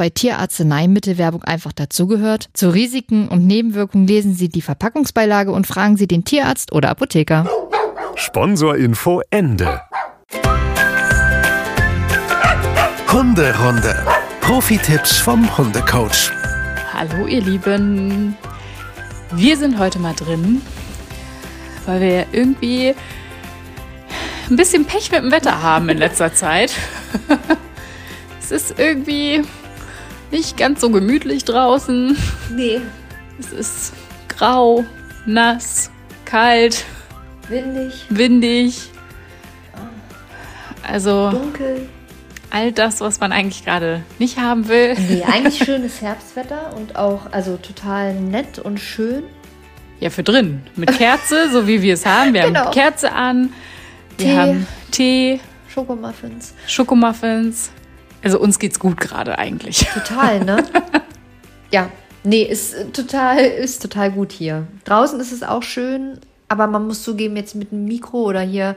bei Tierarzneimittelwerbung einfach dazugehört, zu Risiken und Nebenwirkungen lesen Sie die Verpackungsbeilage und fragen Sie den Tierarzt oder Apotheker. Sponsorinfo Ende. Hunderunde. Profi-Tipps vom Hundecoach. Hallo ihr Lieben. Wir sind heute mal drin, weil wir irgendwie ein bisschen Pech mit dem Wetter haben in letzter Zeit. es ist irgendwie nicht ganz so gemütlich draußen. Nee, Es ist grau, nass, kalt, windig, windig. Also dunkel. all das, was man eigentlich gerade nicht haben will. Nee, eigentlich schönes Herbstwetter und auch also total nett und schön. Ja, für drin. Mit Kerze, so wie wir es haben. Wir Genau. haben Kerze an. Wir Tee. haben Tee, Schokomuffins. Schokomuffins. Also uns geht's gut gerade eigentlich. Total, ne? ja, nee, ist äh, total, ist total gut hier. Draußen ist es auch schön, aber man muss zugeben, jetzt mit dem Mikro oder hier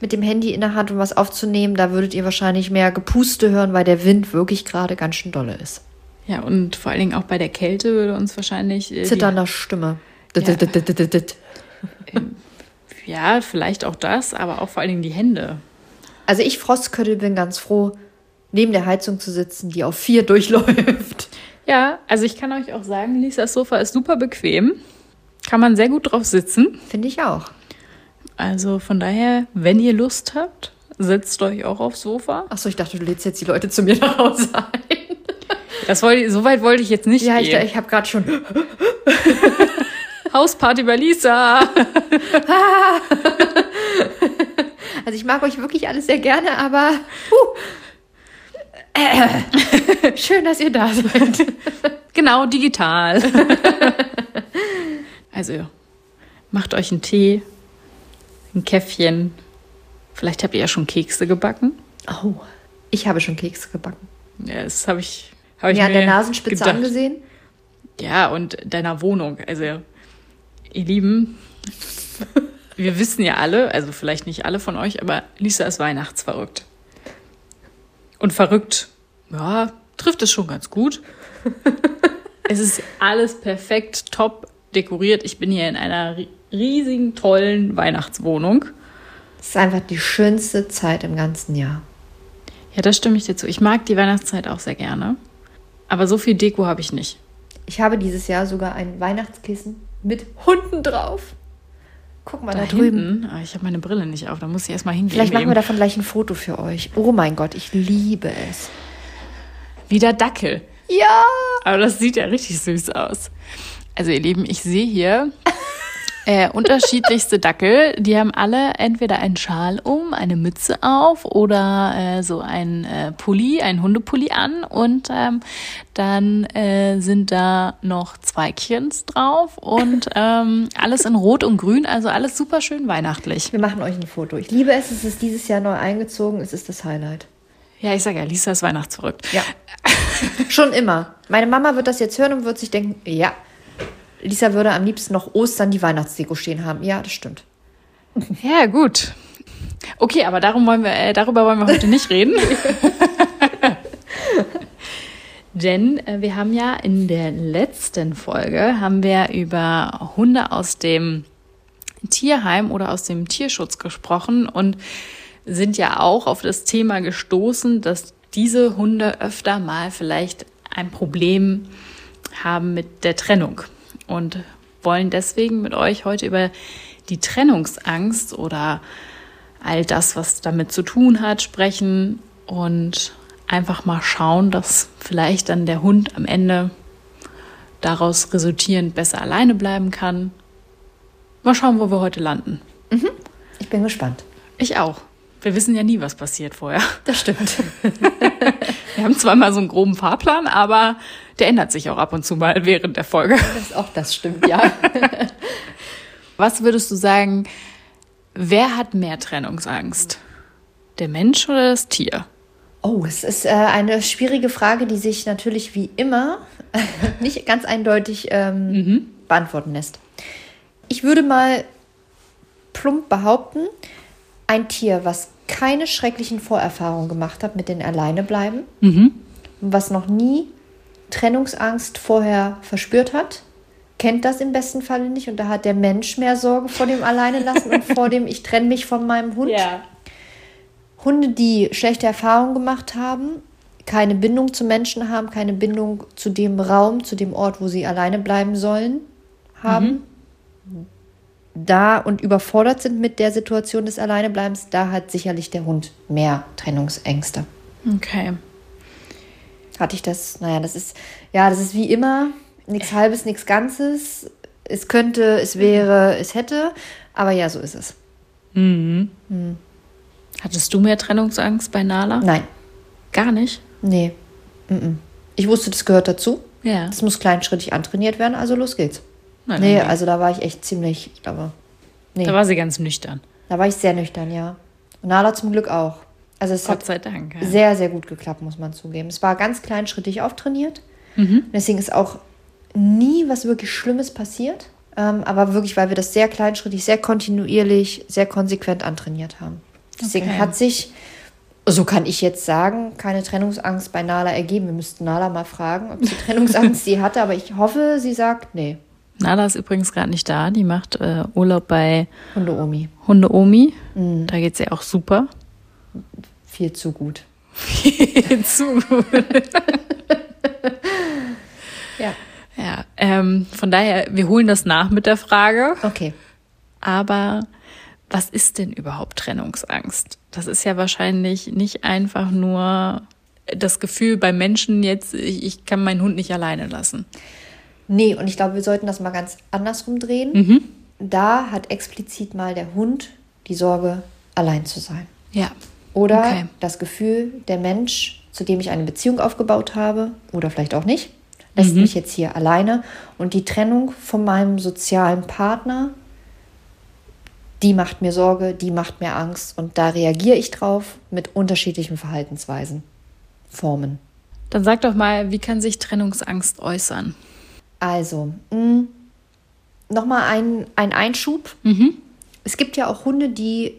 mit dem Handy in der Hand, um was aufzunehmen, da würdet ihr wahrscheinlich mehr Gepuste hören, weil der Wind wirklich gerade ganz schön dolle ist. Ja, und vor allen Dingen auch bei der Kälte würde uns wahrscheinlich. äh, Zitternder Stimme. Ja, vielleicht auch das, aber auch vor allen Dingen die Hände. Also ich Frostköttel bin ganz froh, neben der Heizung zu sitzen, die auf vier durchläuft. Ja, also ich kann euch auch sagen, Lisas Sofa ist super bequem. Kann man sehr gut drauf sitzen. Finde ich auch. Also von daher, wenn ihr Lust habt, setzt euch auch aufs Sofa. Achso, ich dachte, du lädst jetzt die Leute zu mir nach Hause ein. Das wollte, so weit wollte ich jetzt nicht Ja, ich, gehen. ich habe gerade schon. Hausparty bei Lisa. Also ich mag euch wirklich alles sehr gerne, aber huh. Äh, schön, dass ihr da seid. Genau, digital. also, macht euch einen Tee, ein Käffchen. Vielleicht habt ihr ja schon Kekse gebacken. Oh, ich habe schon Kekse gebacken. Ja, das habe ich, hab ich Mir an der Nasenspitze gedacht. angesehen. Ja, und deiner Wohnung. Also, ihr Lieben, wir wissen ja alle, also vielleicht nicht alle von euch, aber Lisa ist weihnachtsverrückt. Und verrückt, ja, trifft es schon ganz gut. es ist alles perfekt, top dekoriert. Ich bin hier in einer ri- riesigen, tollen Weihnachtswohnung. Es ist einfach die schönste Zeit im ganzen Jahr. Ja, da stimme ich dir zu. Ich mag die Weihnachtszeit auch sehr gerne. Aber so viel Deko habe ich nicht. Ich habe dieses Jahr sogar ein Weihnachtskissen mit Hunden drauf. Guck mal da, drüben. hinten, ah, ich habe meine Brille nicht auf, da muss ich erstmal hingehen. Vielleicht machen wir davon gleich ein Foto für euch. Oh mein Gott, ich liebe es. Wieder Dackel. Ja! Aber das sieht ja richtig süß aus. Also ihr Lieben, ich sehe hier äh, unterschiedlichste Dackel. Die haben alle entweder einen Schal um, eine Mütze auf oder äh, so ein äh, Pulli, ein Hundepulli an. Und ähm, dann äh, sind da noch Zweigchens drauf und ähm, alles in Rot und Grün. Also alles super schön weihnachtlich. Wir machen euch ein Foto. Ich liebe es. Es ist dieses Jahr neu eingezogen. Es ist das Highlight. Ja, ich sage ja, Lisa ist weihnachtsverrückt. Ja. Schon immer. Meine Mama wird das jetzt hören und wird sich denken, ja, Lisa würde am liebsten noch Ostern die Weihnachtsdeko stehen haben. Ja, das stimmt. Ja, gut. Okay, aber darum wollen wir, äh, darüber wollen wir heute nicht reden. Denn äh, wir haben ja in der letzten Folge haben wir über Hunde aus dem Tierheim oder aus dem Tierschutz gesprochen und sind ja auch auf das Thema gestoßen, dass diese Hunde öfter mal vielleicht ein Problem haben mit der Trennung und wollen deswegen mit euch heute über die Trennungsangst oder all das, was damit zu tun hat, sprechen und einfach mal schauen, dass vielleicht dann der Hund am Ende daraus resultierend besser alleine bleiben kann. Mal schauen, wo wir heute landen. Mhm. Ich bin gespannt. Ich auch. Wir wissen ja nie, was passiert vorher. Das stimmt. wir haben zwar mal so einen groben Fahrplan, aber der ändert sich auch ab und zu mal während der Folge. Das auch das stimmt, ja. was würdest du sagen, wer hat mehr Trennungsangst? Der Mensch oder das Tier? Oh, es ist äh, eine schwierige Frage, die sich natürlich wie immer nicht ganz eindeutig ähm, mhm. beantworten lässt. Ich würde mal plump behaupten, ein Tier, was keine schrecklichen Vorerfahrungen gemacht hat mit den Alleinebleiben, mhm. was noch nie Trennungsangst vorher verspürt hat, kennt das im besten Falle nicht und da hat der Mensch mehr Sorge vor dem Alleine lassen und vor dem ich trenne mich von meinem Hund. Ja. Hunde, die schlechte Erfahrungen gemacht haben, keine Bindung zu Menschen haben, keine Bindung zu dem Raum, zu dem Ort, wo sie alleine bleiben sollen, haben, mhm. Da und überfordert sind mit der Situation des Alleinebleibens, da hat sicherlich der Hund mehr Trennungsängste. Okay. Hatte ich das, naja, das ist, ja, das ist wie immer, nichts Halbes, nichts Ganzes. Es könnte, es wäre, es hätte, aber ja, so ist es. Mhm. Mhm. Hattest du mehr Trennungsangst bei Nala? Nein. Gar nicht? Nee. Ich wusste, das gehört dazu. Ja. Das muss kleinschrittig antrainiert werden, also los geht's. Nein, nee, nein. also da war ich echt ziemlich, ich glaube. Nee. Da war sie ganz nüchtern. Da war ich sehr nüchtern, ja. Und Nala zum Glück auch. Also es Gott hat Dank. Ja. Sehr, sehr gut geklappt, muss man zugeben. Es war ganz kleinschrittig auftrainiert. Mhm. Deswegen ist auch nie was wirklich Schlimmes passiert. Ähm, aber wirklich, weil wir das sehr kleinschrittig, sehr kontinuierlich, sehr konsequent antrainiert haben. Deswegen okay. hat sich, so kann ich jetzt sagen, keine Trennungsangst bei Nala ergeben. Wir müssten Nala mal fragen, ob sie Trennungsangst sie hatte, aber ich hoffe, sie sagt nee. Nala ist übrigens gerade nicht da. Die macht äh, Urlaub bei Hunde-Omi. Hunde-Omi. Mhm. Da geht es ihr auch super. Viel zu gut. Viel zu gut. ja. Ja, ähm, von daher, wir holen das nach mit der Frage. Okay. Aber was ist denn überhaupt Trennungsangst? Das ist ja wahrscheinlich nicht einfach nur das Gefühl bei Menschen jetzt, ich, ich kann meinen Hund nicht alleine lassen. Nee, und ich glaube, wir sollten das mal ganz andersrum drehen. Mhm. Da hat explizit mal der Hund die Sorge, allein zu sein. Ja. Oder okay. das Gefühl, der Mensch, zu dem ich eine Beziehung aufgebaut habe, oder vielleicht auch nicht, lässt mhm. mich jetzt hier alleine. Und die Trennung von meinem sozialen Partner die macht mir Sorge, die macht mir Angst und da reagiere ich drauf mit unterschiedlichen Verhaltensweisen, Formen. Dann sag doch mal, wie kann sich Trennungsangst äußern? Also, hm, nochmal ein, ein Einschub. Mhm. Es gibt ja auch Hunde, die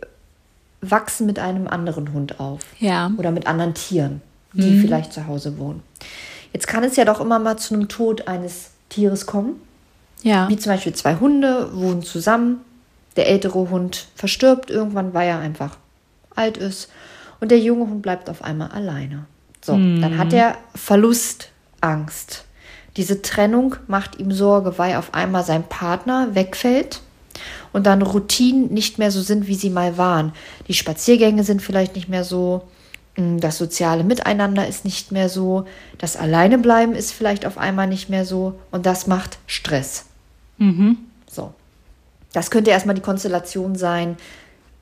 wachsen mit einem anderen Hund auf. Ja. Oder mit anderen Tieren, die mhm. vielleicht zu Hause wohnen. Jetzt kann es ja doch immer mal zu einem Tod eines Tieres kommen. Ja. Wie zum Beispiel zwei Hunde wohnen zusammen, der ältere Hund verstirbt irgendwann, weil er einfach alt ist. Und der junge Hund bleibt auf einmal alleine. So, hm. dann hat er Verlustangst. Diese Trennung macht ihm Sorge, weil auf einmal sein Partner wegfällt und dann Routinen nicht mehr so sind, wie sie mal waren. Die Spaziergänge sind vielleicht nicht mehr so, hm, das soziale Miteinander ist nicht mehr so, das Alleinebleiben ist vielleicht auf einmal nicht mehr so und das macht Stress. Mhm. So. Das könnte erstmal die Konstellation sein,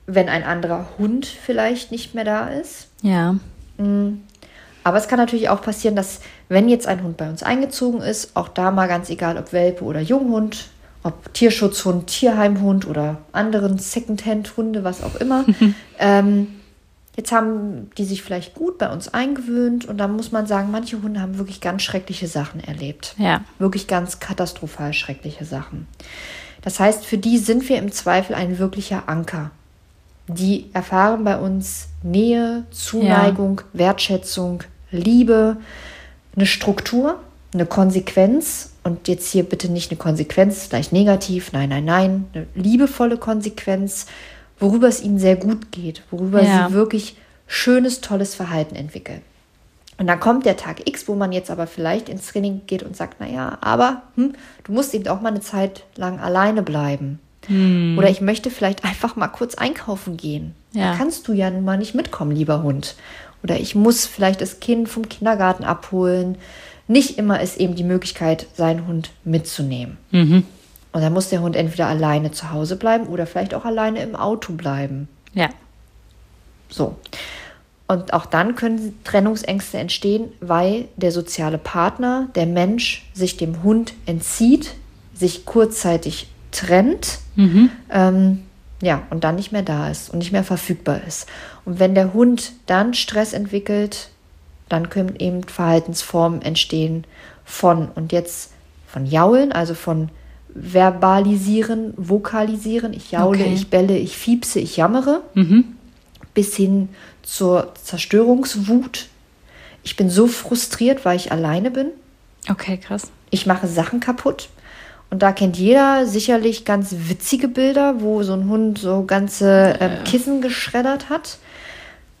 wenn ein anderer Hund vielleicht nicht mehr da ist. Ja. Aber es kann natürlich auch passieren, dass wenn jetzt ein Hund bei uns eingezogen ist, auch da mal ganz egal, ob Welpe oder Junghund, ob Tierschutzhund, Tierheimhund oder anderen Secondhand-Hunde, was auch immer, ähm, jetzt haben die sich vielleicht gut bei uns eingewöhnt und da muss man sagen, manche Hunde haben wirklich ganz schreckliche Sachen erlebt. Ja. Wirklich ganz katastrophal schreckliche Sachen. Das heißt, für die sind wir im Zweifel ein wirklicher Anker. Die erfahren bei uns Nähe, Zuneigung, ja. Wertschätzung, Liebe, eine Struktur, eine Konsequenz. Und jetzt hier bitte nicht eine Konsequenz gleich negativ, nein, nein, nein, eine liebevolle Konsequenz, worüber es ihnen sehr gut geht, worüber Ja. sie wirklich schönes, tolles Verhalten entwickeln. Und dann kommt der Tag X, wo man jetzt aber vielleicht ins Training geht und sagt, naja, aber hm, du musst eben auch mal eine Zeit lang alleine bleiben. Oder ich möchte vielleicht einfach mal kurz einkaufen gehen. Ja. Da kannst du ja nun mal nicht mitkommen, lieber Hund. Oder ich muss vielleicht das Kind vom Kindergarten abholen. Nicht immer ist eben die Möglichkeit, seinen Hund mitzunehmen. Und dann muss der Hund entweder alleine zu Hause bleiben oder vielleicht auch alleine im Auto bleiben. Ja. So. Und auch dann können Trennungsängste entstehen, weil der soziale Partner, der Mensch, sich dem Hund entzieht, sich kurzzeitig trennt, ähm, ja, und dann nicht mehr da ist und nicht mehr verfügbar ist. Und wenn der Hund dann Stress entwickelt, dann können eben Verhaltensformen entstehen von und jetzt von Jaulen, also von verbalisieren, vokalisieren, ich jaule, Okay. ich belle, ich fiepse, ich jammere, bis hin zur Zerstörungswut. Ich bin so frustriert, weil ich alleine bin. Okay, krass. Ich mache Sachen kaputt. Und da kennt jeder sicherlich ganz witzige Bilder, wo so ein Hund so ganze ähm, Kissen geschreddert hat.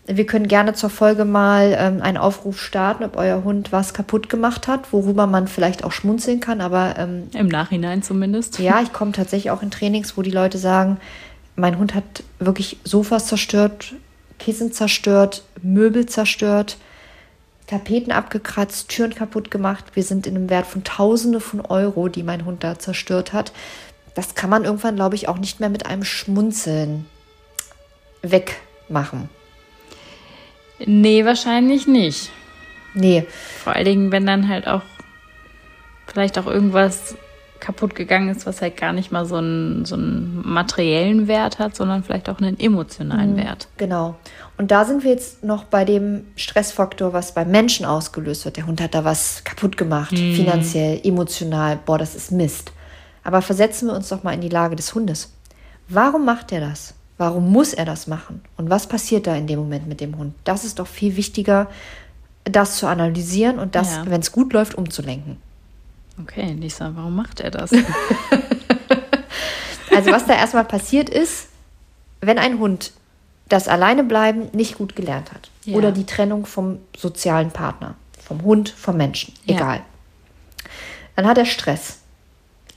Wir können gerne zur Folge mal ähm, einen Aufruf starten, ob euer Hund was kaputt gemacht hat, worüber man vielleicht auch schmunzeln kann. Aber ähm, Im Nachhinein zumindest. ja, ich komme tatsächlich auch in Trainings, wo die Leute sagen, mein Hund hat wirklich Sofas zerstört, Kissen zerstört, Möbel zerstört, Tapeten abgekratzt, Türen kaputt gemacht. Wir sind in einem Wert von Tausende von Euro, die mein Hund da zerstört hat. Das kann man irgendwann, glaube ich, auch nicht mehr mit einem Schmunzeln wegmachen. Nee, wahrscheinlich nicht. Nee, Vor allen Dingen, wenn dann halt auch vielleicht auch irgendwas kaputt gegangen ist, was halt gar nicht mal so einen, so einen materiellen Wert hat, sondern vielleicht auch einen emotionalen Wert. Genau. Und da sind wir jetzt noch bei dem Stressfaktor, was beim Menschen ausgelöst wird. Der Hund hat da was kaputt gemacht, finanziell, emotional. Boah, das ist Mist. Aber versetzen wir uns doch mal in die Lage des Hundes. Warum macht er das? Warum muss er das machen? Und was passiert da in dem Moment mit dem Hund? Das ist doch viel wichtiger, das zu analysieren und das, Ja. wenn es gut läuft, umzulenken. Okay, Lisa, warum macht er das? Also was da erstmal passiert ist, wenn ein Hund das Alleinebleiben nicht gut gelernt hat Ja. oder die Trennung vom sozialen Partner, vom Hund, vom Menschen, Ja. egal, dann hat er Stress.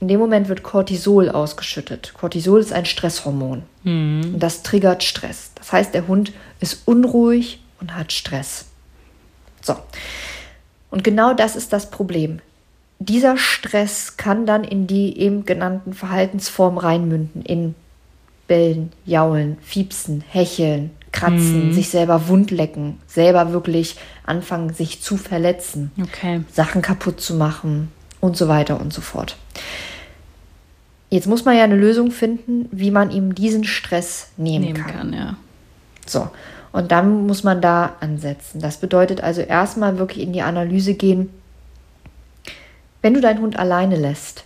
In dem Moment wird Cortisol ausgeschüttet. Cortisol ist ein Stresshormon und das triggert Stress. Das heißt, der Hund ist unruhig und hat Stress. So. Und genau das ist das Problem. Dieser Stress kann dann in die eben genannten Verhaltensformen reinmünden, in Bellen, Jaulen, Fiepsen, Hecheln, Kratzen, sich selber wundlecken, selber wirklich anfangen, sich zu verletzen, Okay. Sachen kaputt zu machen und so weiter und so fort. Jetzt muss man ja eine Lösung finden, wie man ihm diesen Stress nehmen, Nehmen kann. kann, ja. So, und dann muss man da ansetzen. Das bedeutet also erstmal wirklich in die Analyse gehen, wenn du deinen Hund alleine lässt,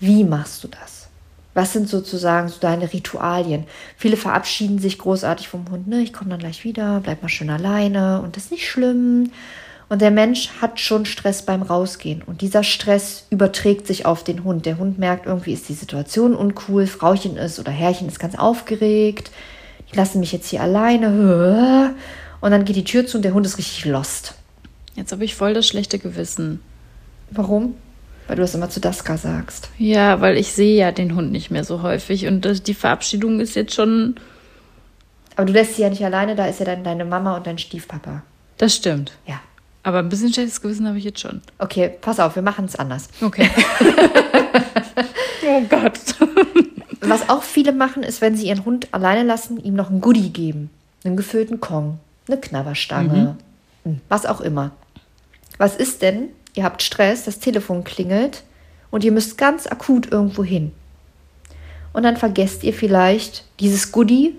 wie machst du das? Was sind sozusagen so deine Ritualien? Viele verabschieden sich großartig vom Hund. Ne? Ich komme dann gleich wieder, bleib mal schön alleine und das ist nicht schlimm. Und der Mensch hat schon Stress beim Rausgehen. Und dieser Stress überträgt sich auf den Hund. Der Hund merkt, irgendwie ist die Situation uncool. Frauchen ist oder Herrchen ist ganz aufgeregt. Die lassen mich jetzt hier alleine. Und dann geht die Tür zu und der Hund ist richtig lost. Jetzt habe ich voll das schlechte Gewissen. Warum? Weil du das immer zu Daska sagst. Ja, weil ich sehe ja den Hund nicht mehr so häufig und die Verabschiedung ist jetzt schon. Aber du lässt sie ja nicht alleine, da ist ja dann deine Mama und dein Stiefpapa. Das stimmt. Ja. Aber ein bisschen schlechtes Gewissen habe ich jetzt schon. Okay, pass auf, wir machen es anders. Okay. oh Gott. Was auch viele machen, ist, wenn sie ihren Hund alleine lassen, ihm noch ein Goodie geben. Einen gefüllten Kong, eine Knabberstange, hm, was auch immer. Was ist denn? Ihr habt Stress, das Telefon klingelt und ihr müsst ganz akut irgendwo hin. Und dann vergesst ihr vielleicht, dieses Goodie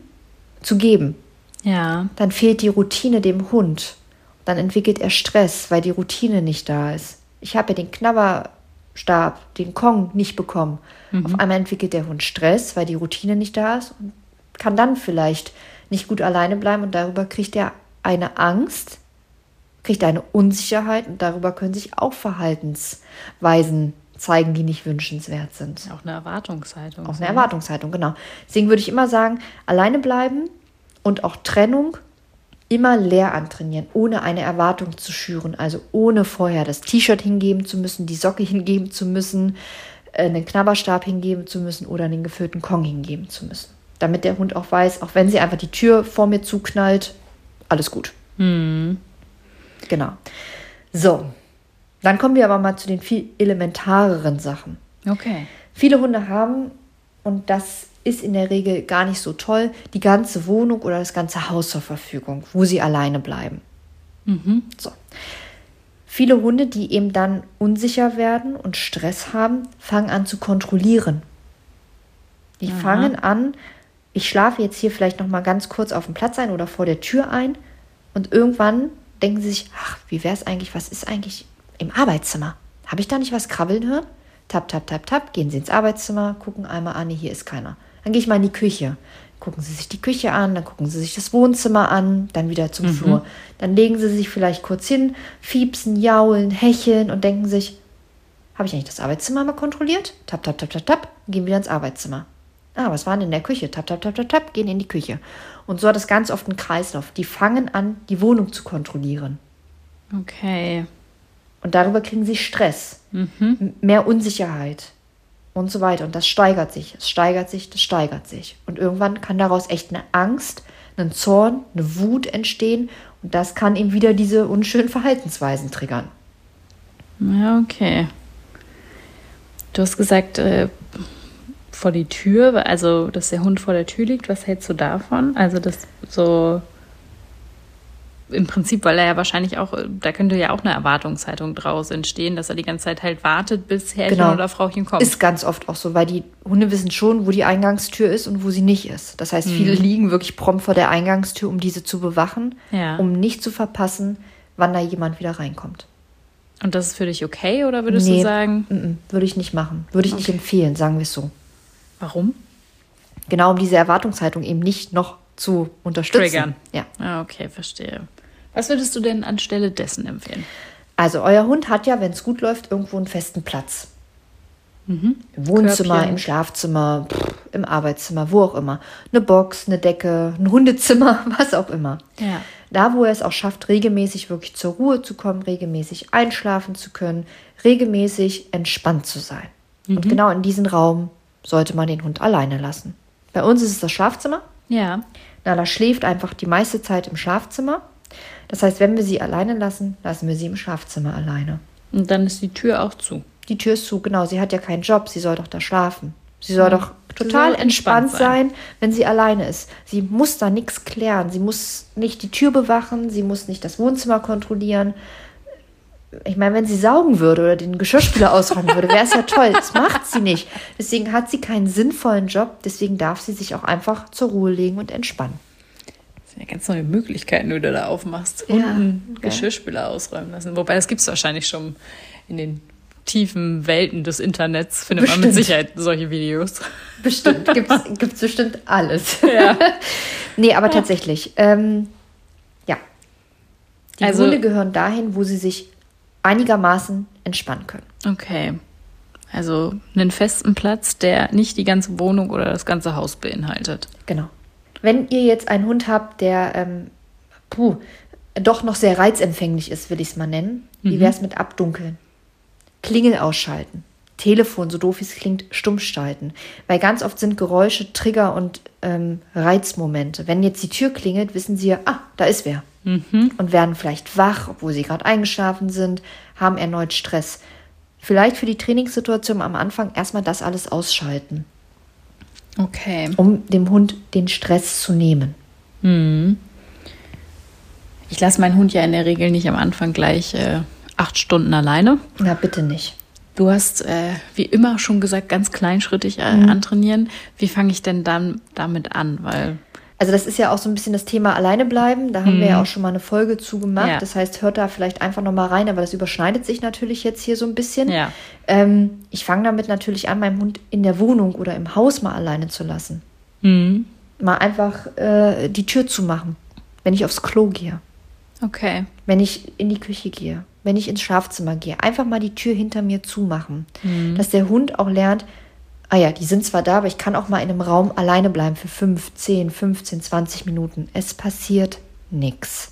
zu geben. Ja. Dann fehlt die Routine dem Hund. Dann entwickelt er Stress, weil die Routine nicht da ist. Ich habe ja den Knabberstab, den Kong nicht bekommen. Auf einmal entwickelt der Hund Stress, weil die Routine nicht da ist und kann dann vielleicht nicht gut alleine bleiben und darüber kriegt er eine Angst, kriegt eine Unsicherheit und darüber können sich auch Verhaltensweisen zeigen, die nicht wünschenswert sind. Auch eine Erwartungshaltung. Auch eine Erwartungshaltung, genau. Deswegen würde ich immer sagen, alleine bleiben und auch Trennung immer leer antrainieren, ohne eine Erwartung zu schüren. Also ohne vorher das T-Shirt hingeben zu müssen, die Socke hingeben zu müssen, äh, einen Knabberstab hingeben zu müssen oder einen gefüllten Kong hingeben zu müssen. Damit der Hund auch weiß, auch wenn sie einfach die Tür vor mir zuknallt, alles gut. Hm. Genau. So, dann kommen wir aber mal zu den viel elementareren Sachen. Okay. Viele Hunde haben, und das ist in der Regel gar nicht so toll, die ganze Wohnung oder das ganze Haus zur Verfügung, wo sie alleine bleiben. So. Viele Hunde, die eben dann unsicher werden und Stress haben, fangen an zu kontrollieren. Die fangen an, ich schlafe jetzt hier vielleicht noch mal ganz kurz auf dem Platz ein oder vor der Tür ein und irgendwann denken sie sich, ach, wie wäre es eigentlich, was ist eigentlich im Arbeitszimmer? Habe ich da nicht was krabbeln hören? Tap, tap, tap, tap, gehen sie ins Arbeitszimmer, gucken einmal an, hier ist keiner. Dann gehe ich mal in die Küche. Gucken sie sich die Küche an, dann gucken sie sich das Wohnzimmer an, dann wieder zum Flur. Dann legen sie sich vielleicht kurz hin, fiepsen, jaulen, hecheln und denken sich, habe ich eigentlich das Arbeitszimmer mal kontrolliert? Tap, tap, tap, tap, tap, gehen wieder ins Arbeitszimmer. Ah, was war denn in der Küche? Tap, tap, tap, tap, tap, gehen in die Küche. Und so hat es ganz oft einen Kreislauf. Die fangen an, die Wohnung zu kontrollieren. Okay. Und darüber kriegen sie Stress, m- mehr Unsicherheit und so weiter. Und das steigert sich, es steigert sich, das steigert sich. Und irgendwann kann daraus echt eine Angst, ein Zorn, eine Wut entstehen. Und das kann eben wieder diese unschönen Verhaltensweisen triggern. Ja, okay. Du hast gesagt, äh, vor die Tür, also dass der Hund vor der Tür liegt. Was hältst du davon? Also das so im Prinzip, weil er ja wahrscheinlich auch, da könnte ja auch eine Erwartungshaltung draus entstehen, dass er die ganze Zeit halt wartet, bis Herrchen Genau. oder Frauchen kommt. Ist ganz oft auch so, weil die Hunde wissen schon, wo die Eingangstür ist und wo sie nicht ist. Das heißt, viele liegen wirklich prompt vor der Eingangstür, um diese zu bewachen, Ja. um nicht zu verpassen, wann da jemand wieder reinkommt. Und das ist für dich okay oder würdest Nee. du sagen, würde ich nicht machen. Würde ich nicht empfehlen, sagen wir es so. Warum? Genau um diese Erwartungshaltung eben nicht noch zu unterstützen. Triggern. Ja. Ah, okay, verstehe. Was würdest du denn anstelle dessen empfehlen? Also euer Hund hat ja, wenn es gut läuft, irgendwo einen festen Platz. Im Wohnzimmer, Körbchen. im Schlafzimmer, pff, im Arbeitszimmer, wo auch immer. Eine Box, eine Decke, ein Hundezimmer, was auch immer. Ja. Da, wo er es auch schafft, regelmäßig wirklich zur Ruhe zu kommen, regelmäßig einschlafen zu können, regelmäßig entspannt zu sein. Und genau in diesen Raum sollte man den Hund alleine lassen. Bei uns ist es das Schlafzimmer. Ja. Nala schläft einfach die meiste Zeit im Schlafzimmer. Das heißt, wenn wir sie alleine lassen, lassen wir sie im Schlafzimmer alleine. Und dann ist die Tür auch zu. Die Tür ist zu, genau. Sie hat ja keinen Job, sie soll doch da schlafen. Sie soll doch total entspannt entspannt sein, wenn sie alleine ist. Sie muss da nichts klären. Sie muss nicht die Tür bewachen, sie muss nicht das Wohnzimmer kontrollieren. Ich meine, wenn sie saugen würde oder den Geschirrspüler ausräumen würde, wäre es ja toll. Das macht sie nicht. Deswegen hat sie keinen sinnvollen Job. Deswegen darf sie sich auch einfach zur Ruhe legen und entspannen. Das sind ja ganz neue Möglichkeiten, die du da aufmachst. Ja, Und einen gell? Geschirrspüler ausräumen lassen. Wobei, das gibt es wahrscheinlich schon in den tiefen Welten des Internets. Findet man mit Bestimmt. Sicherheit solche Videos. Bestimmt, gibt's, gibt's bestimmt alles. Ja. Nee, aber tatsächlich. Ähm, ja. Die Also- Hunde gehören dahin, wo sie sich einigermaßen entspannen können. Okay. Also einen festen Platz, der nicht die ganze Wohnung oder das ganze Haus beinhaltet. Genau. Wenn ihr jetzt einen Hund habt, der ähm, puh, doch noch sehr reizempfänglich ist, will ich es mal nennen, wie wäre es mit Abdunkeln? Klingel ausschalten. Telefon, so doof es klingt, stumm schalten. Weil ganz oft sind Geräusche Trigger und ähm, Reizmomente. Wenn jetzt die Tür klingelt, wissen sie ja, ah, da ist wer. Und werden vielleicht wach, obwohl sie gerade eingeschlafen sind, haben erneut Stress. Vielleicht für die Trainingssituation am Anfang erstmal das alles ausschalten, Okay. um dem Hund den Stress zu nehmen. Ich lasse meinen Hund ja in der Regel nicht am Anfang gleich äh, acht Stunden alleine. Na, bitte nicht. Du hast, äh, wie immer schon gesagt, ganz kleinschrittig äh, Mhm. antrainieren. Wie fange ich denn dann damit an? Weil, Also das ist ja auch so ein bisschen das Thema alleine bleiben. Da haben wir ja auch schon mal eine Folge zu gemacht. Ja. Das heißt, hört da vielleicht einfach noch mal rein, aber das überschneidet sich natürlich jetzt hier so ein bisschen. ja. Ähm, ich fange damit natürlich an, meinen Hund in der Wohnung oder im Haus mal alleine zu lassen. Mhm. Mal einfach äh, die Tür zu machen, wenn ich aufs Klo gehe, Okay. wenn ich in die Küche gehe, wenn ich ins Schlafzimmer gehe, einfach mal die Tür hinter mir zumachen. Dass der Hund auch lernt, ah ja, die sind zwar da, aber ich kann auch mal in einem Raum alleine bleiben für 5, 10, 15, 20 Minuten. Es passiert nichts.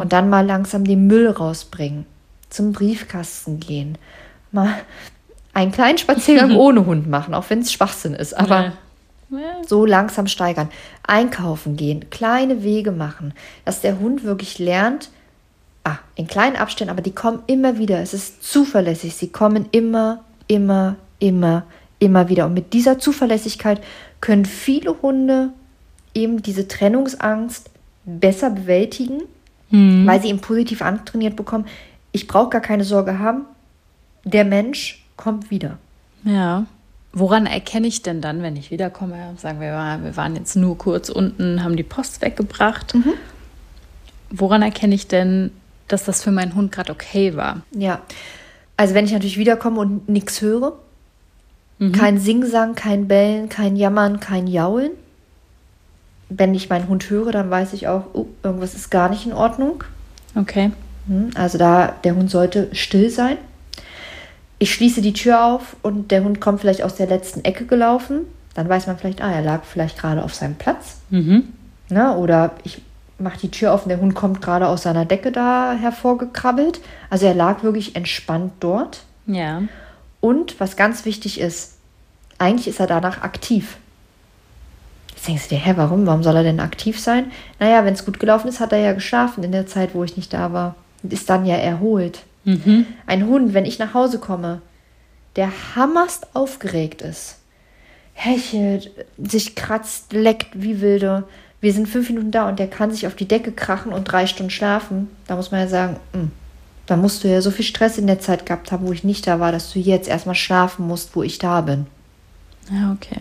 Und dann mal langsam den Müll rausbringen, zum Briefkasten gehen, mal einen kleinen Spaziergang ohne Hund machen, auch wenn es Schwachsinn ist. Aber Ja. Ja. so langsam steigern. Einkaufen gehen, kleine Wege machen, dass der Hund wirklich lernt, ah, in kleinen Abständen, aber die kommen immer wieder. Es ist zuverlässig. Sie kommen immer, immer, immer, immer wieder. Und mit dieser Zuverlässigkeit können viele Hunde eben diese Trennungsangst besser bewältigen, weil sie eben positiv antrainiert bekommen. Ich brauche gar keine Sorge haben. Der Mensch kommt wieder. Ja. Woran erkenne ich denn dann, wenn ich wiederkomme? Sagen wir mal, wir waren jetzt nur kurz unten, haben die Post weggebracht. Woran erkenne ich denn, dass das für meinen Hund gerade okay war? Ja. Also wenn ich natürlich wiederkomme und nichts höre, kein Singsang, kein Bellen, kein Jammern, kein Jaulen. Wenn ich meinen Hund höre, dann weiß ich auch, oh, irgendwas ist gar nicht in Ordnung. Okay. Hm, Also da, der Hund sollte still sein. Ich schließe die Tür auf und der Hund kommt vielleicht aus der letzten Ecke gelaufen. Dann weiß man vielleicht, ah, er lag vielleicht gerade auf seinem Platz. Ne? Oder ich mache die Tür auf und der Hund kommt gerade aus seiner Decke da hervorgekrabbelt. Also er lag wirklich entspannt dort. Ja. Und was ganz wichtig ist, eigentlich ist er danach aktiv. Jetzt denkst du dir, hä, warum? Warum soll er denn aktiv sein? Naja, wenn es gut gelaufen ist, hat er ja geschlafen in der Zeit, wo ich nicht da war. Und ist dann ja erholt. Ein Hund, wenn ich nach Hause komme, der hammerst aufgeregt ist, hechelt, sich kratzt, leckt wie wilde. Wir sind fünf Minuten da und der kann sich auf die Decke krachen und drei Stunden schlafen. Da muss man ja sagen, hm, da musst du ja so viel Stress in der Zeit gehabt haben, wo ich nicht da war, dass du jetzt erstmal schlafen musst, wo ich da bin. Ja, okay.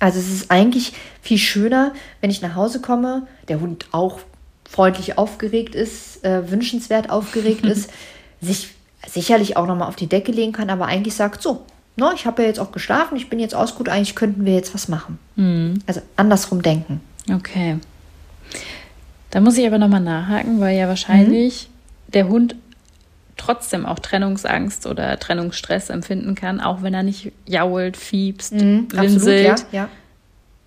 Also es ist eigentlich viel schöner, wenn ich nach Hause komme, der Hund auch freundlich aufgeregt ist, äh, wünschenswert aufgeregt ist, sich sicherlich auch nochmal auf die Decke legen kann, aber eigentlich sagt, so, ne, ich habe ja jetzt auch geschlafen, ich bin jetzt ausgeruht, eigentlich könnten wir jetzt was machen. Also andersrum denken. Okay. Da muss ich aber nochmal nachhaken, weil ja wahrscheinlich der Hund trotzdem auch Trennungsangst oder Trennungsstress empfinden kann, auch wenn er nicht jault, fiebst, winselt. ja, ja.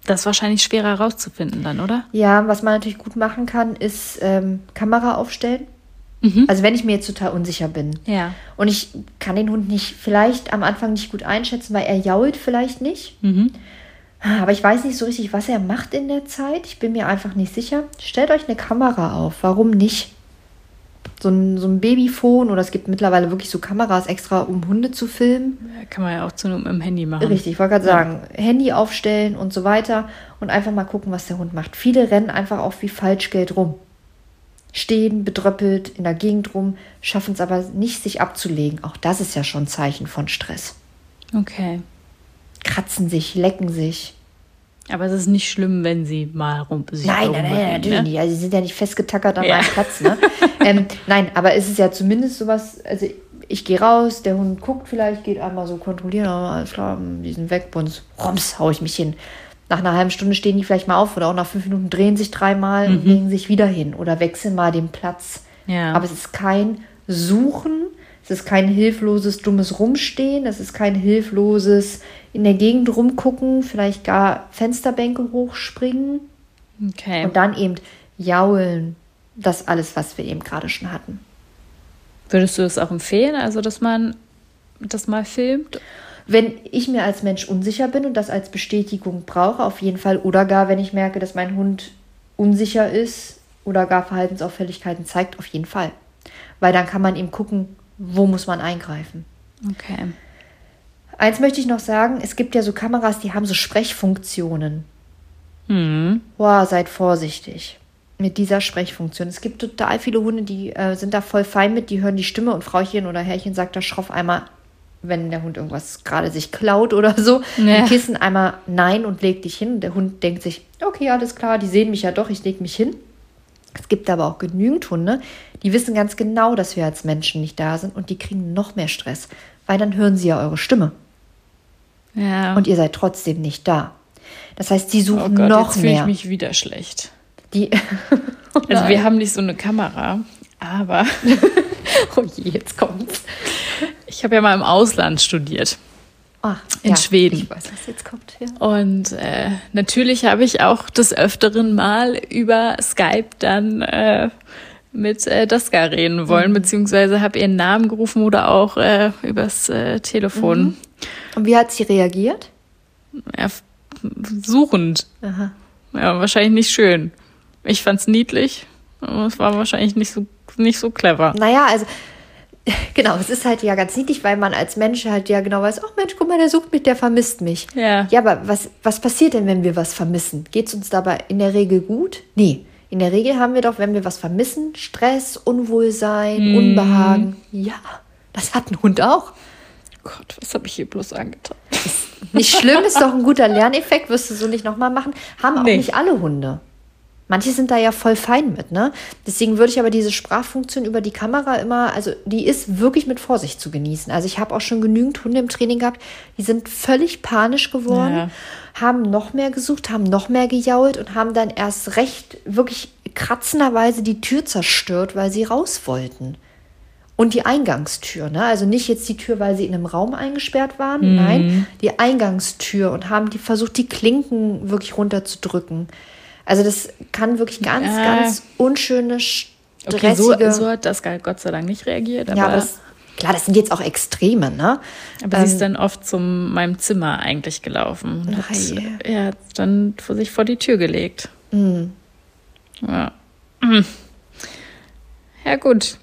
Das ist wahrscheinlich schwerer herauszufinden dann, oder? Ja, was man natürlich gut machen kann, ist ähm, Kamera aufstellen. Also wenn ich mir jetzt total unsicher bin. Ja. Und ich kann den Hund nicht, vielleicht am Anfang nicht gut einschätzen, weil er jault vielleicht nicht. Aber ich weiß nicht so richtig, was er macht in der Zeit. Ich bin mir einfach nicht sicher. Stellt euch eine Kamera auf. Warum nicht? So ein, so ein Babyphone oder es gibt mittlerweile wirklich so Kameras extra, um Hunde zu filmen. Kann man ja auch zu einem im Handy machen. Richtig, ich wollte gerade sagen, Handy aufstellen und so weiter und einfach mal gucken, was der Hund macht. Viele rennen einfach auch wie Falschgeld rum. Stehen, bedröppelt, in der Gegend rum, schaffen es aber nicht, sich abzulegen. Auch das ist ja schon ein Zeichen von Stress. Okay. Kratzen sich, lecken sich. Aber es ist nicht schlimm, wenn sie mal rum sich Nein, nein, nein, natürlich ne? nicht. Also sie sind ja nicht festgetackert an Ja. meinem Platz. Ne? ähm, nein, aber es ist ja zumindest sowas, also ich gehe raus, der Hund guckt vielleicht, geht einmal so kontrollieren, oh, alles klar, die sind weg, und rums, hau ich mich hin. Nach einer halben Stunde stehen die vielleicht mal auf oder auch nach fünf Minuten drehen sich dreimal und legen sich wieder hin oder wechseln mal den Platz. Ja. Aber es ist kein Suchen, es ist kein hilfloses, dummes Rumstehen, es ist kein hilfloses in der Gegend rumgucken, vielleicht gar Fensterbänke hochspringen. Okay. Und dann eben jaulen. Das alles, was wir eben gerade schon hatten. Würdest du es auch empfehlen, also dass man das mal filmt? Wenn ich mir als Mensch unsicher bin und das als Bestätigung brauche, auf jeden Fall. Oder gar, wenn ich merke, dass mein Hund unsicher ist oder gar Verhaltensauffälligkeiten zeigt, auf jeden Fall. Weil dann kann man eben gucken, wo muss man eingreifen. Okay. Eins möchte ich noch sagen, es gibt ja so Kameras, die haben so Sprechfunktionen. Boah, seid vorsichtig mit dieser Sprechfunktion. Es gibt total viele Hunde, die äh, sind da voll fein mit, die hören die Stimme und Frauchen oder Herrchen sagt da schroff einmal, wenn der Hund irgendwas gerade sich klaut oder so, Ja. im Kissen einmal nein und leg dich hin. Und der Hund denkt sich, okay, alles klar, die sehen mich ja doch, ich leg mich hin. Es gibt aber auch genügend Hunde, die wissen ganz genau, dass wir als Menschen nicht da sind und die kriegen noch mehr Stress, weil dann hören sie ja eure Stimme Ja. und ihr seid trotzdem nicht da. Das heißt, sie oh suchen Gott, noch jetzt fühle ich mehr. mich wieder schlecht. Die, Also wir haben nicht so eine Kamera, aber oh je, jetzt kommt's. Ich habe ja mal im Ausland studiert. Ach, In Schweden. Ich weiß, was jetzt kommt. Ja. Und äh, natürlich habe ich auch des Öfteren mal über Skype dann äh, mit äh, Daska reden wollen, beziehungsweise habe ihren Namen gerufen oder auch äh, übers äh, Telefon. Und wie hat sie reagiert? Ja, suchend. Aha. Ja, wahrscheinlich nicht schön. Ich fand's niedlich, aber es war wahrscheinlich nicht so, nicht so clever. Naja, also genau, es ist halt ja ganz niedlich, weil man als Mensch halt ja genau weiß, oh Mensch, guck mal, der sucht mich, der vermisst mich. Ja. Ja, aber was, was passiert denn, wenn wir was vermissen? Geht es uns dabei in der Regel gut? Nee. In der Regel haben wir doch, wenn wir was vermissen, Stress, Unwohlsein, Unbehagen. Ja, das hat ein Hund auch. Gott, was habe ich hier bloß angetan? Nicht schlimm, ist doch ein guter Lerneffekt, wirst du so nicht nochmal machen. Haben auch Nee. nicht alle Hunde. Manche sind da ja voll fein mit, ne? Deswegen würde ich aber diese Sprachfunktion über die Kamera immer, also die ist wirklich mit Vorsicht zu genießen. Also ich habe auch schon genügend Hunde im Training gehabt, die sind völlig panisch geworden, Ja. haben noch mehr gesucht, haben noch mehr gejault und haben dann erst recht wirklich kratzenderweise die Tür zerstört, weil sie raus wollten. Und die Eingangstür, ne? Also nicht jetzt die Tür, weil sie in einem Raum eingesperrt waren, nein, die Eingangstür und haben die versucht, die Klinken wirklich runterzudrücken. Also das kann wirklich ganz, Ja. ganz unschöne, Okay, so, stressige. so hat das Gott sei Dank nicht reagiert, aber, ja, aber das, klar, das sind jetzt auch Extreme, ne? aber sie ist dann oft zu meinem Zimmer eigentlich gelaufen. Und hat, Ei. ja, hat dann vor sich vor die Tür gelegt. Mhm. Ja. Ja, gut.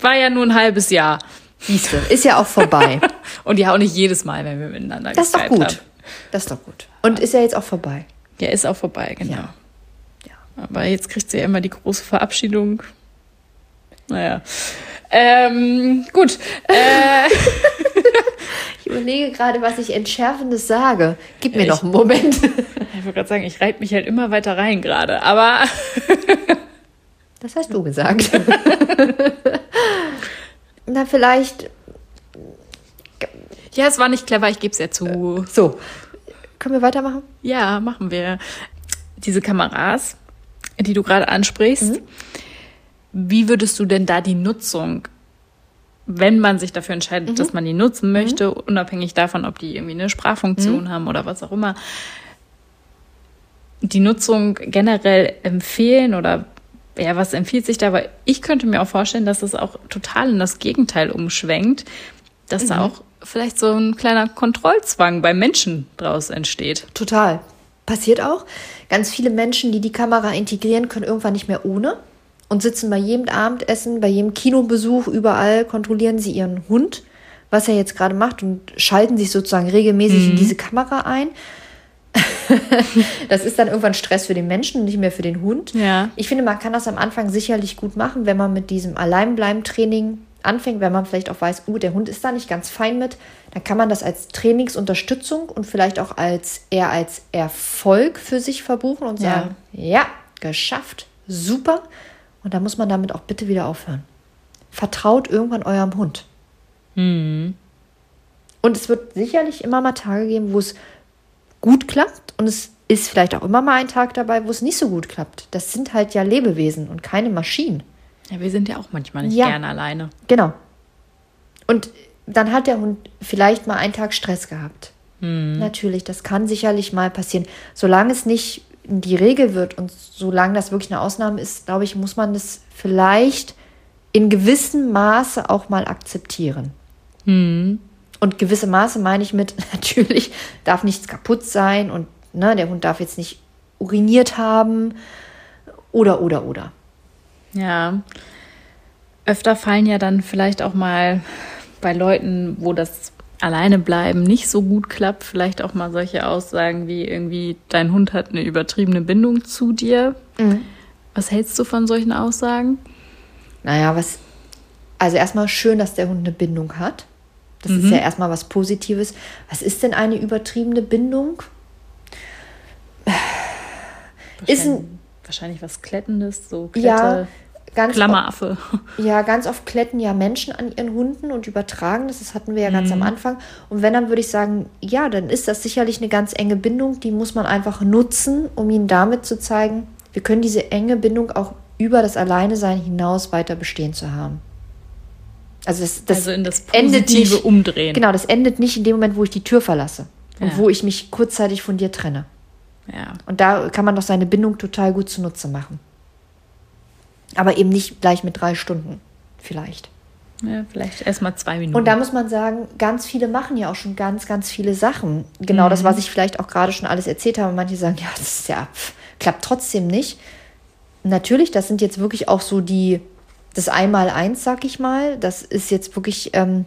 War ja nur ein halbes Jahr. Siehst du, ist ja auch vorbei. Und ja auch nicht jedes Mal, wenn wir miteinander Das ist doch gut. haben. Das ist doch gut. Und ist ja jetzt auch vorbei. Ja, ist auch vorbei, genau. Ja. Ja. Aber jetzt kriegt sie ja immer die große Verabschiedung. Naja. Ähm, gut. Äh, Ich überlege gerade, was ich Entschärfendes sage. Gib mir Ich- noch einen Moment. ich wollte gerade sagen, ich reite mich halt immer weiter rein gerade. Aber Das hast du gesagt. Na, vielleicht. ja, es war nicht clever, ich gebe es ja zu. So. Können wir weitermachen? Ja, machen wir. Diese Kameras, die du gerade ansprichst, wie würdest du denn da die Nutzung, wenn man sich dafür entscheidet, dass man die nutzen möchte, unabhängig davon, ob die irgendwie eine Sprachfunktion haben oder was auch immer, die Nutzung generell empfehlen oder ja, was empfiehlt sich da? Weil ich könnte mir auch vorstellen, dass es auch total in das Gegenteil umschwenkt, dass da auch vielleicht so ein kleiner Kontrollzwang bei Menschen draus entsteht. Total. Passiert auch. Ganz viele Menschen, die die Kamera integrieren, können irgendwann nicht mehr ohne und sitzen bei jedem Abendessen, bei jedem Kinobesuch, überall kontrollieren sie ihren Hund, was er jetzt gerade macht und schalten sich sozusagen regelmäßig in diese Kamera ein. das ist dann irgendwann Stress für den Menschen und nicht mehr für den Hund. Ja. Ich finde, man kann das am Anfang sicherlich gut machen, wenn man mit diesem Alleinbleiben-Training anfängt, wenn man vielleicht auch weiß, uh, der Hund ist da nicht ganz fein mit, dann kann man das als Trainingsunterstützung und vielleicht auch als eher als Erfolg für sich verbuchen und Ja. sagen, ja, geschafft, super. Und da muss man damit auch bitte wieder aufhören. Vertraut irgendwann eurem Hund. Und es wird sicherlich immer mal Tage geben, wo es gut klappt und es ist vielleicht auch immer mal ein Tag dabei, wo es nicht so gut klappt. Das sind halt ja Lebewesen und keine Maschinen. Ja, wir sind ja auch manchmal nicht Ja. gerne alleine. Genau. Und dann hat der Hund vielleicht mal einen Tag Stress gehabt. Natürlich, das kann sicherlich mal passieren. Solange es nicht die Regel wird und solange das wirklich eine Ausnahme ist, glaube ich, muss man das vielleicht in gewissem Maße auch mal akzeptieren. Und gewisse Maße meine ich mit, natürlich darf nichts kaputt sein und ne, der Hund darf jetzt nicht uriniert haben oder, oder, oder. Ja. Öfter fallen ja dann vielleicht auch mal bei Leuten, wo das alleine bleiben nicht so gut klappt, vielleicht auch mal solche Aussagen wie irgendwie, dein Hund hat eine übertriebene Bindung zu dir. Was hältst du von solchen Aussagen? Naja, was. Also erstmal schön, dass der Hund eine Bindung hat. Das ist ja erstmal was Positives. Was ist denn eine übertriebene Bindung? Ist ein, Wahrscheinlich was Klettendes, so Klette, ja, ganz Klammeraffe. Ja, ganz oft kletten ja Menschen an ihren Hunden und übertragen das. Das hatten wir ja ganz am Anfang. Und wenn, dann würde ich sagen, ja, dann ist das sicherlich eine ganz enge Bindung. Die muss man einfach nutzen, um ihnen damit zu zeigen, wir können diese enge Bindung auch über das Alleinesein hinaus weiter bestehen zu haben. Also das, das, Also in das endet Positive nicht, umdrehen. Genau, das endet nicht in dem Moment, wo ich die Tür verlasse und Ja. wo ich mich kurzzeitig von dir trenne. Ja. Und da kann man doch seine Bindung total gut zunutze machen. Aber eben nicht gleich mit drei Stunden, vielleicht. ja, vielleicht erst mal zwei Minuten. Und da muss man sagen, ganz viele machen ja auch schon ganz, ganz viele Sachen. Genau das, was ich vielleicht auch gerade schon alles erzählt habe. Manche sagen, ja, das ist ja, pff, klappt trotzdem nicht. Natürlich, das sind jetzt wirklich auch so die, das Einmal-Eins, sag ich mal. Das ist jetzt wirklich ähm,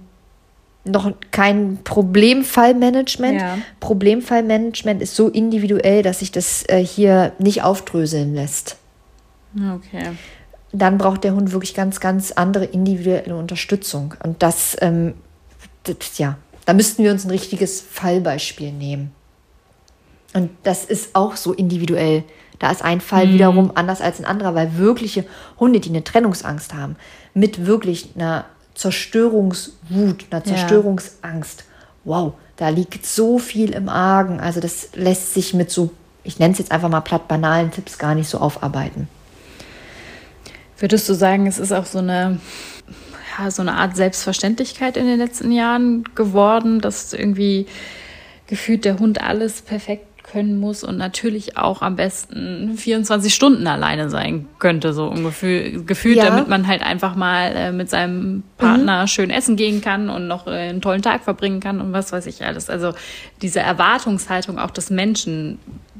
noch kein Problemfallmanagement. Ja. Problemfallmanagement ist so individuell, dass sich das äh, hier nicht aufdröseln lässt okay. dann braucht der Hund wirklich ganz, ganz andere individuelle Unterstützung. Und das, ähm, das, ja, da müssten wir uns ein richtiges Fallbeispiel nehmen. Und das ist auch so individuell. Da ist ein Fall wiederum anders als ein anderer, weil wirkliche Hunde, die eine Trennungsangst haben, mit wirklich einer Zerstörungswut, einer. Zerstörungsangst, wow, da liegt so viel im Argen. Also das lässt sich mit so, ich nenne es jetzt einfach mal platt banalen Tipps gar nicht so aufarbeiten. Würdest du sagen, es ist auch so eine, ja, so eine Art Selbstverständlichkeit in den letzten Jahren geworden, dass irgendwie gefühlt der Hund alles perfekt können muss und natürlich auch am besten 24 Stunden alleine sein könnte, so ungefähr gefühlt, Ja. damit man halt einfach mal äh, mit seinem Partner schön essen gehen kann und noch äh, einen tollen Tag verbringen kann und was weiß ich alles. Also diese Erwartungshaltung auch des Menschen,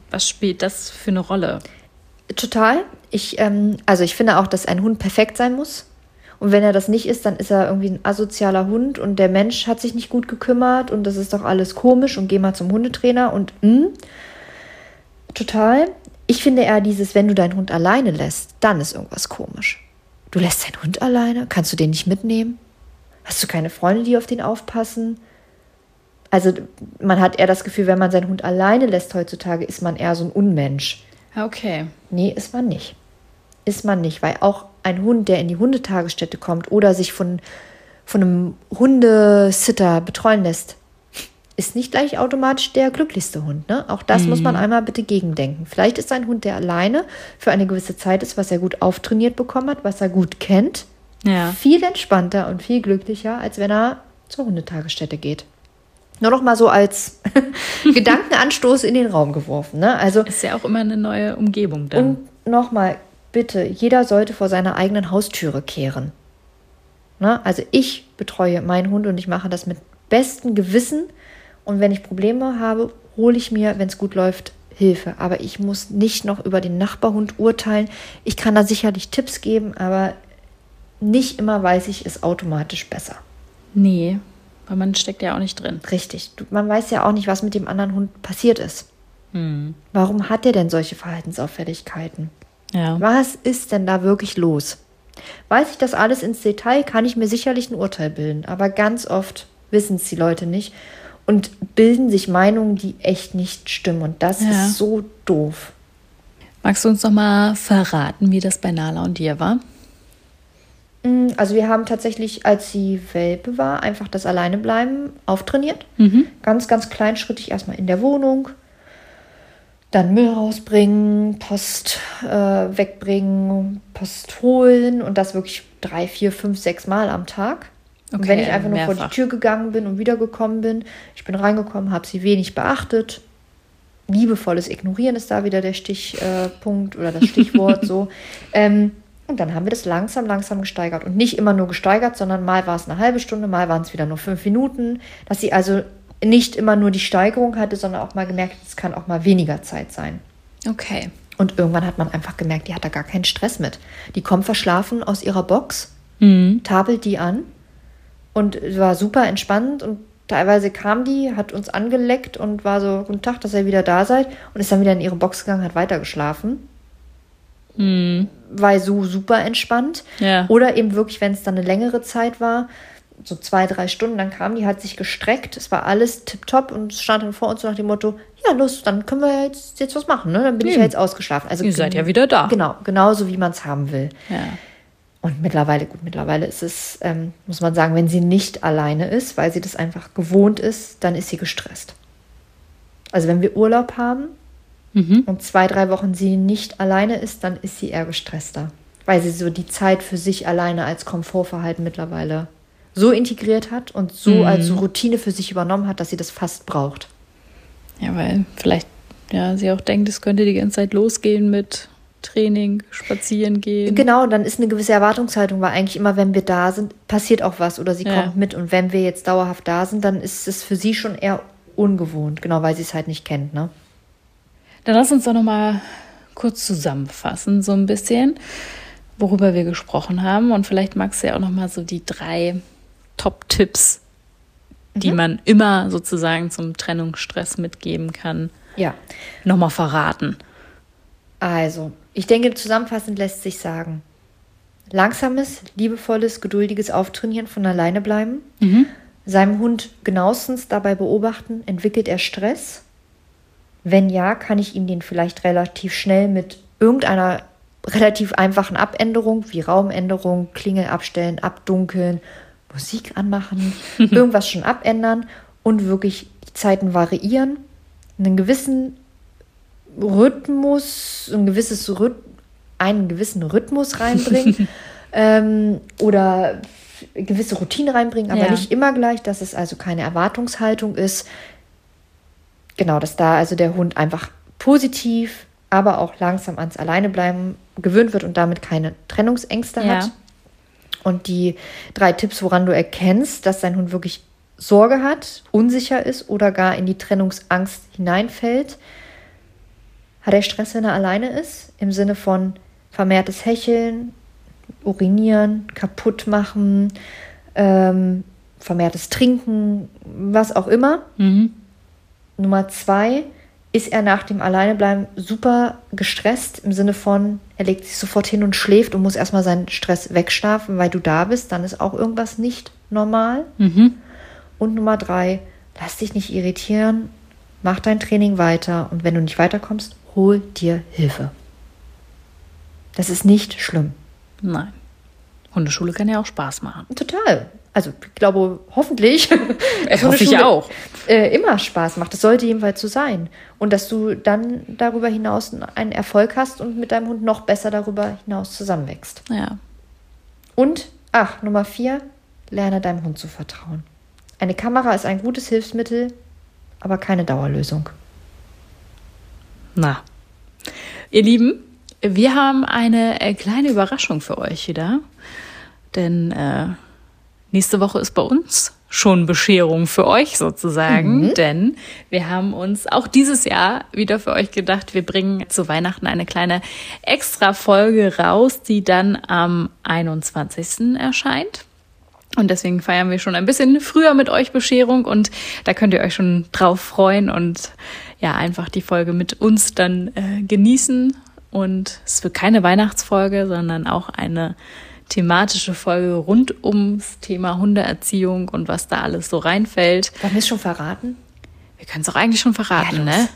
was spielt das für eine Rolle? Total. Ich, ähm, also ich finde auch, dass ein Hund perfekt sein muss. Und wenn er das nicht ist, dann ist er irgendwie ein asozialer Hund und der Mensch hat sich nicht gut gekümmert und das ist doch alles komisch und geh mal zum Hundetrainer und mh, total. Ich finde eher dieses, wenn du deinen Hund alleine lässt, dann ist irgendwas komisch. Du lässt deinen Hund alleine? Kannst du den nicht mitnehmen? Hast du keine Freunde, die auf den aufpassen? Also man hat eher das Gefühl, wenn man seinen Hund alleine lässt heutzutage, ist man eher so ein Unmensch. Okay. Nee, ist man nicht. Ist man nicht, weil auch ein Hund, der in die Hundetagesstätte kommt oder sich von, von einem Hundesitter betreuen lässt, ist nicht gleich automatisch der glücklichste Hund. Ne? Auch das muss man einmal bitte gegendenken. Vielleicht ist ein Hund, der alleine für eine gewisse Zeit ist, was er gut auftrainiert bekommen hat, was er gut kennt, Ja. viel entspannter und viel glücklicher, als wenn er zur Hundetagesstätte geht. Nur noch mal so als Gedankenanstoß in den Raum geworfen. Ne? Also Ist ja auch immer eine neue Umgebung dann. und nochmal, bitte, jeder sollte vor seiner eigenen Haustüre kehren. Ne? Also ich betreue meinen Hund und ich mache das mit bestem Gewissen. Und wenn ich Probleme habe, hole ich mir, wenn es gut läuft, Hilfe. Aber ich muss nicht noch über den Nachbarhund urteilen. Ich kann da sicherlich Tipps geben, aber nicht immer weiß ich es automatisch besser. nee, weil man steckt ja auch nicht drin. Richtig. Man weiß ja auch nicht, was mit dem anderen Hund passiert ist. Warum hat er denn solche Verhaltensauffälligkeiten? Ja. Was ist denn da wirklich los? Weiß ich das alles ins Detail, kann ich mir sicherlich ein Urteil bilden, aber ganz oft wissen es die Leute nicht und bilden sich Meinungen, die echt nicht stimmen. Und das Ja. ist so doof. Magst du uns noch mal verraten, wie das bei Nala und dir war? Mm, Also wir haben tatsächlich, als sie Welpe war, einfach das Alleinebleiben auftrainiert. Ganz, ganz kleinschrittig erstmal in der Wohnung. Dann Müll rausbringen, Post äh, wegbringen, Post holen und das wirklich drei, vier, fünf, sechs Mal am Tag. und Okay, wenn ich einfach nur vor mehrfach. die Tür gegangen bin und wiedergekommen bin, ich bin reingekommen, habe sie wenig beachtet. Liebevolles Ignorieren ist da wieder der Stichpunkt äh, oder das Stichwort so. Ähm, und dann haben wir das langsam, langsam gesteigert. Und nicht immer nur gesteigert, sondern mal war es eine halbe Stunde, mal waren es wieder nur fünf Minuten. Dass sie also nicht immer nur die Steigerung hatte, sondern auch mal gemerkt, es kann auch mal weniger Zeit sein. Okay. Und irgendwann hat man einfach gemerkt, die hat da gar keinen Stress mit. Die kommt verschlafen aus ihrer Box, tabelt die an und war super entspannt und teilweise kam die, hat uns angeleckt und war so, guten Tag, dass ihr wieder da seid und ist dann wieder in ihre Box gegangen, hat weiter geschlafen. War so super entspannt. Ja. Oder eben wirklich, wenn es dann eine längere Zeit war, so zwei, drei Stunden, dann kam die, hat sich gestreckt, es war alles tipptopp und stand dann vor uns so nach dem Motto, ja los, dann können wir jetzt, jetzt was machen, ne? Dann bin ich Eben. ja jetzt ausgeschlafen. Also Ihr seid ja wieder da. Genau, genauso wie man es haben will. Ja. Und mittlerweile, gut, mittlerweile ist es, ähm, muss man sagen, wenn sie nicht alleine ist, weil sie das einfach gewohnt ist, dann ist sie gestresst. Also wenn wir Urlaub haben und zwei, drei Wochen sie nicht alleine ist, dann ist sie eher gestresster. Weil sie so die Zeit für sich alleine als Komfortverhalten mittlerweile so integriert hat und so als Routine für sich übernommen hat, dass sie das fast braucht. Ja, weil vielleicht ja, sie auch denkt, es könnte die ganze Zeit losgehen mit Training, spazieren gehen. Genau, dann ist eine gewisse Erwartungshaltung, weil eigentlich immer, wenn wir da sind, passiert auch was oder sie Ja. kommt mit. Und wenn wir jetzt dauerhaft da sind, dann ist es für sie schon eher ungewohnt, genau, weil sie es halt nicht kennt, ne? Dann lass uns doch noch mal kurz zusammenfassen, so ein bisschen, worüber wir gesprochen haben. Und vielleicht magst du ja auch noch mal so die drei Top-Tipps, die man immer sozusagen zum Trennungsstress mitgeben kann, Ja. noch mal verraten. Also, ich denke, zusammenfassend lässt sich sagen, langsames, liebevolles, geduldiges Auftrainieren von alleine bleiben, seinem Hund genauestens dabei beobachten, entwickelt er Stress? Wenn ja, kann ich ihm den vielleicht relativ schnell mit irgendeiner relativ einfachen Abänderung, wie Raumänderung, Klingel abstellen, abdunkeln, Musik anmachen, irgendwas schon abändern und wirklich die Zeiten variieren, einen gewissen Rhythmus, ein gewisses Rhyth einen gewissen Rhythmus reinbringen ähm, oder gewisse Routine reinbringen, aber Ja. nicht immer gleich, dass es also keine Erwartungshaltung ist. Genau, dass da also der Hund einfach positiv, aber auch langsam ans Alleinebleiben gewöhnt wird und damit keine Trennungsängste Ja. hat. Und die drei Tipps, woran du erkennst, dass dein Hund wirklich Sorge hat, unsicher ist oder gar in die Trennungsangst hineinfällt. Hat er Stress, wenn er alleine ist? Im Sinne von vermehrtes Hecheln, Urinieren, kaputt machen, ähm, vermehrtes Trinken, was auch immer. Nummer zwei, ist er nach dem Alleinebleiben super gestresst im Sinne von, er legt sich sofort hin und schläft und muss erstmal seinen Stress wegschlafen, weil du da bist, dann ist auch irgendwas nicht normal. Und Nummer drei, lass dich nicht irritieren, mach dein Training weiter und wenn du nicht weiterkommst, hol dir Hilfe. Das ist nicht schlimm. Nein. Hundeschule kann ja auch Spaß machen. Total. Also ich glaube, hoffentlich. dass hoffe ich auch. Äh, immer Spaß macht. Das sollte jedenfalls so sein. Und dass du dann darüber hinaus einen Erfolg hast und mit deinem Hund noch besser darüber hinaus zusammenwächst. Ja. Und, ach, Nummer vier, lerne deinem Hund zu vertrauen. Eine Kamera ist ein gutes Hilfsmittel, aber keine Dauerlösung. Na. Ihr Lieben, wir haben eine äh, kleine Überraschung für euch wieder. Denn äh, nächste Woche ist bei uns schon Bescherung für euch sozusagen. Denn wir haben uns auch dieses Jahr wieder für euch gedacht, wir bringen zu Weihnachten eine kleine Extra-Folge raus, die dann am 21. erscheint. Und deswegen feiern wir schon ein bisschen früher mit euch Bescherung und da könnt ihr euch schon drauf freuen und ja, einfach die Folge mit uns dann äh, genießen. Und es wird keine Weihnachtsfolge, sondern auch eine thematische Folge rund ums Thema Hundeerziehung und was da alles so reinfällt. Wollen wir es schon verraten? Wir können es auch eigentlich schon verraten, Ja, ne?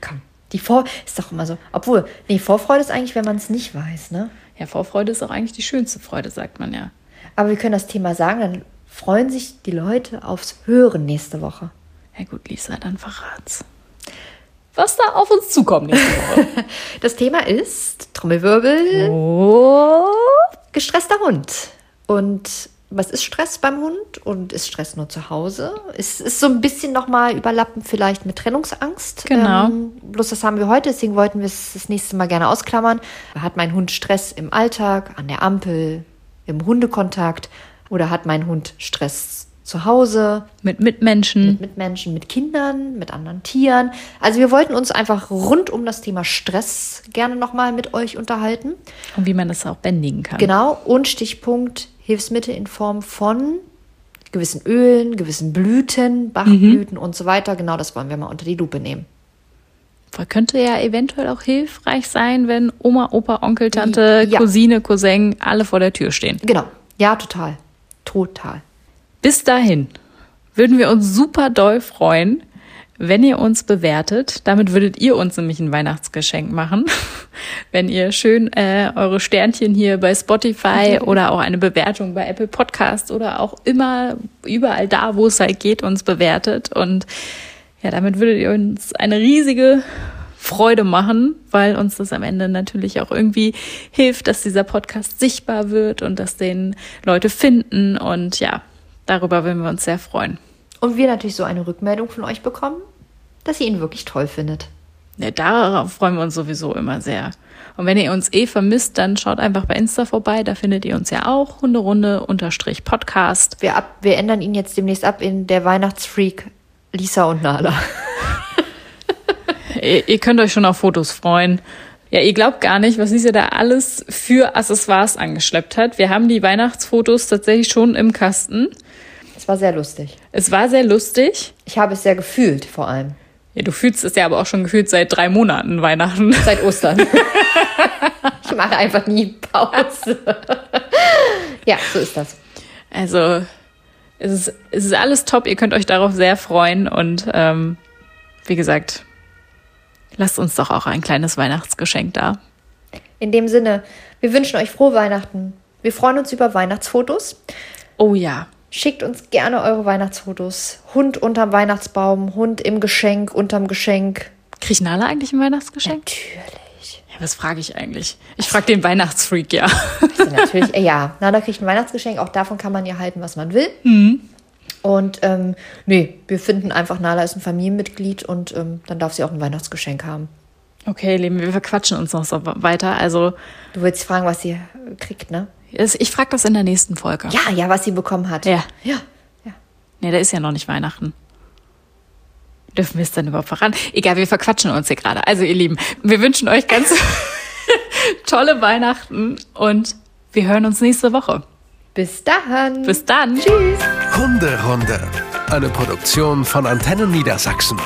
Komm. Die Vor ist doch immer so. Obwohl, nee, Vorfreude ist eigentlich, wenn man es nicht weiß, ne? Ja, Vorfreude ist auch eigentlich die schönste Freude, sagt man ja. Aber wir können das Thema sagen, dann freuen sich die Leute aufs Hören nächste Woche. Ja gut, Lisa, dann verrat's. Was da auf uns zukommt nächste Woche. Das Thema ist Trommelwirbel, oh. Gestresster Hund. Und was ist Stress beim Hund und ist Stress nur zu Hause? Es ist so ein bisschen nochmal überlappend vielleicht mit Trennungsangst. Genau. Ähm, bloß das haben wir heute, deswegen wollten wir es das nächste Mal gerne ausklammern. Hat mein Hund Stress im Alltag, an der Ampel, im Hundekontakt oder hat mein Hund Stress zu Hause, Mit Mitmenschen. mit Mitmenschen, mit Kindern, mit anderen Tieren. Also wir wollten uns einfach rund um das Thema Stress gerne nochmal mit euch unterhalten. Und wie man das auch bändigen kann. Genau, und Stichpunkt Hilfsmittel in Form von gewissen Ölen, gewissen Blüten, Bachblüten und so weiter. Genau das wollen wir mal unter die Lupe nehmen. Könnte ja eventuell auch hilfreich sein, wenn Oma, Opa, Onkel, Tante, Ja. Cousine, Cousin alle vor der Tür stehen. Genau, ja, total. Total. Bis dahin würden wir uns super doll freuen, wenn ihr uns bewertet. Damit würdet ihr uns nämlich ein Weihnachtsgeschenk machen. wenn ihr schön äh, eure Sternchen hier bei Spotify oder auch eine Bewertung bei Apple Podcasts oder auch immer überall da, wo es halt geht, uns bewertet. Und ja, damit würdet ihr uns eine riesige Freude machen, weil uns das am Ende natürlich auch irgendwie hilft, dass dieser Podcast sichtbar wird und dass den Leute finden. Und ja, Darüber würden wir uns sehr freuen. Und wir natürlich so eine Rückmeldung von euch bekommen, dass ihr ihn wirklich toll findet. Ja, darauf freuen wir uns sowieso immer sehr. Und wenn ihr uns eh vermisst, dann schaut einfach bei Insta vorbei. Da findet ihr uns ja auch. Hunderunde unterstrich Podcast. Wir, ab, wir ändern ihn jetzt demnächst ab in der Weihnachtsfreak Lisa und Nala. ihr, ihr könnt euch schon auf Fotos freuen. Ja, ihr glaubt gar nicht, was Lisa da alles für Accessoires angeschleppt hat. Wir haben die Weihnachtsfotos tatsächlich schon im Kasten. Es war sehr lustig. Es war sehr lustig. Ich habe es sehr gefühlt, vor allem. Ja, du fühlst es ja aber auch schon gefühlt seit drei Monaten Weihnachten. Seit Ostern. ich mache einfach nie Pause. ja, so ist das. Also, es ist, es ist alles top. Ihr könnt euch darauf sehr freuen. Und ähm, wie gesagt, lasst uns doch auch ein kleines Weihnachtsgeschenk da. In dem Sinne, wir wünschen euch frohe Weihnachten. Wir freuen uns über Weihnachtsfotos. Oh ja. Schickt uns gerne eure Weihnachtsfotos. Hund unterm Weihnachtsbaum, Hund im Geschenk, unterm Geschenk. Kriegt Nala eigentlich ein Weihnachtsgeschenk? Natürlich. Ja, was frage ich eigentlich? Ich frage den Weihnachtsfreak, ja. Also natürlich, äh, ja. Nana kriegt ein Weihnachtsgeschenk. Auch davon kann man ja halten, was man will. Und ähm, nee, wir finden einfach, Nala ist ein Familienmitglied und ähm, dann darf sie auch ein Weihnachtsgeschenk haben. Okay, Leben, wir verquatschen uns noch so weiter. Also, Du willst fragen, was sie kriegt, ne? Ich frage das in der nächsten Folge. Ja, ja, was sie bekommen hat. Ja. Ja. ja. Nee, da ist ja noch nicht Weihnachten. Dürfen wir es dann überhaupt voran? Egal, wir verquatschen uns hier gerade. Also, ihr Lieben, wir wünschen euch ganz tolle Weihnachten und wir hören uns nächste Woche. Bis dahin. Bis dann. Tschüss. Hunderunde. Eine Produktion von Antennen Niedersachsen.